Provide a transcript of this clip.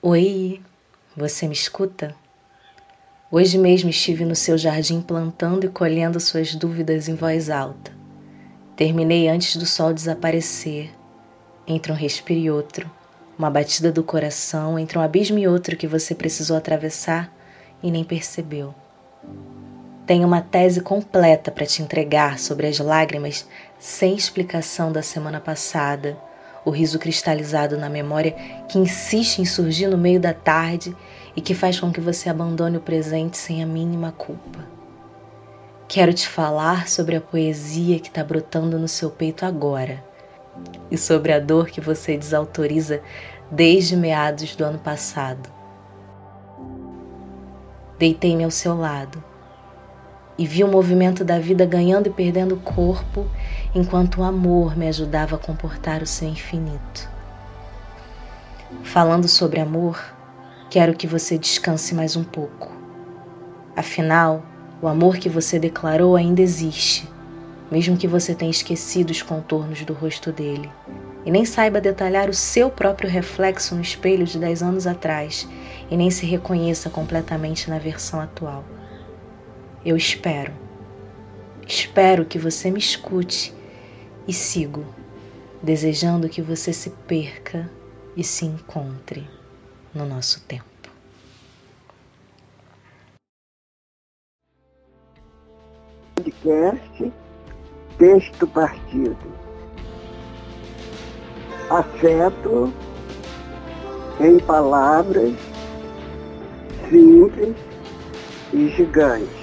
Oi, você me escuta? Hoje mesmo estive no seu jardim plantando e colhendo suas dúvidas em voz alta. Terminei antes do sol desaparecer, entre um respiro e outro, uma batida do coração entre um abismo e outro que você precisou atravessar e nem percebeu. Tenho uma tese completa para te entregar sobre as lágrimas sem explicação da semana passada, o riso cristalizado na memória que insiste em surgir no meio da tarde e que faz com que você abandone o presente sem a mínima culpa. Quero te falar sobre a poesia que está brotando no seu peito agora e sobre a dor que você desautoriza desde meados do ano passado. Deitei-me ao seu lado e vi o movimento da vida ganhando e perdendo corpo enquanto o amor me ajudava a comportar o seu infinito. Falando sobre amor, quero que você descanse mais um pouco. Afinal, o amor que você declarou ainda existe, mesmo que você tenha esquecido os contornos do rosto dele e nem saiba detalhar o seu próprio reflexo no espelho de dez anos atrás e nem se reconheça completamente na versão atual. Eu espero. Espero que você me escute e sigo, desejando que você se perca e se encontre no nosso tempo. Podcast Texto Partido. Afeto em palavras simples e gigantes.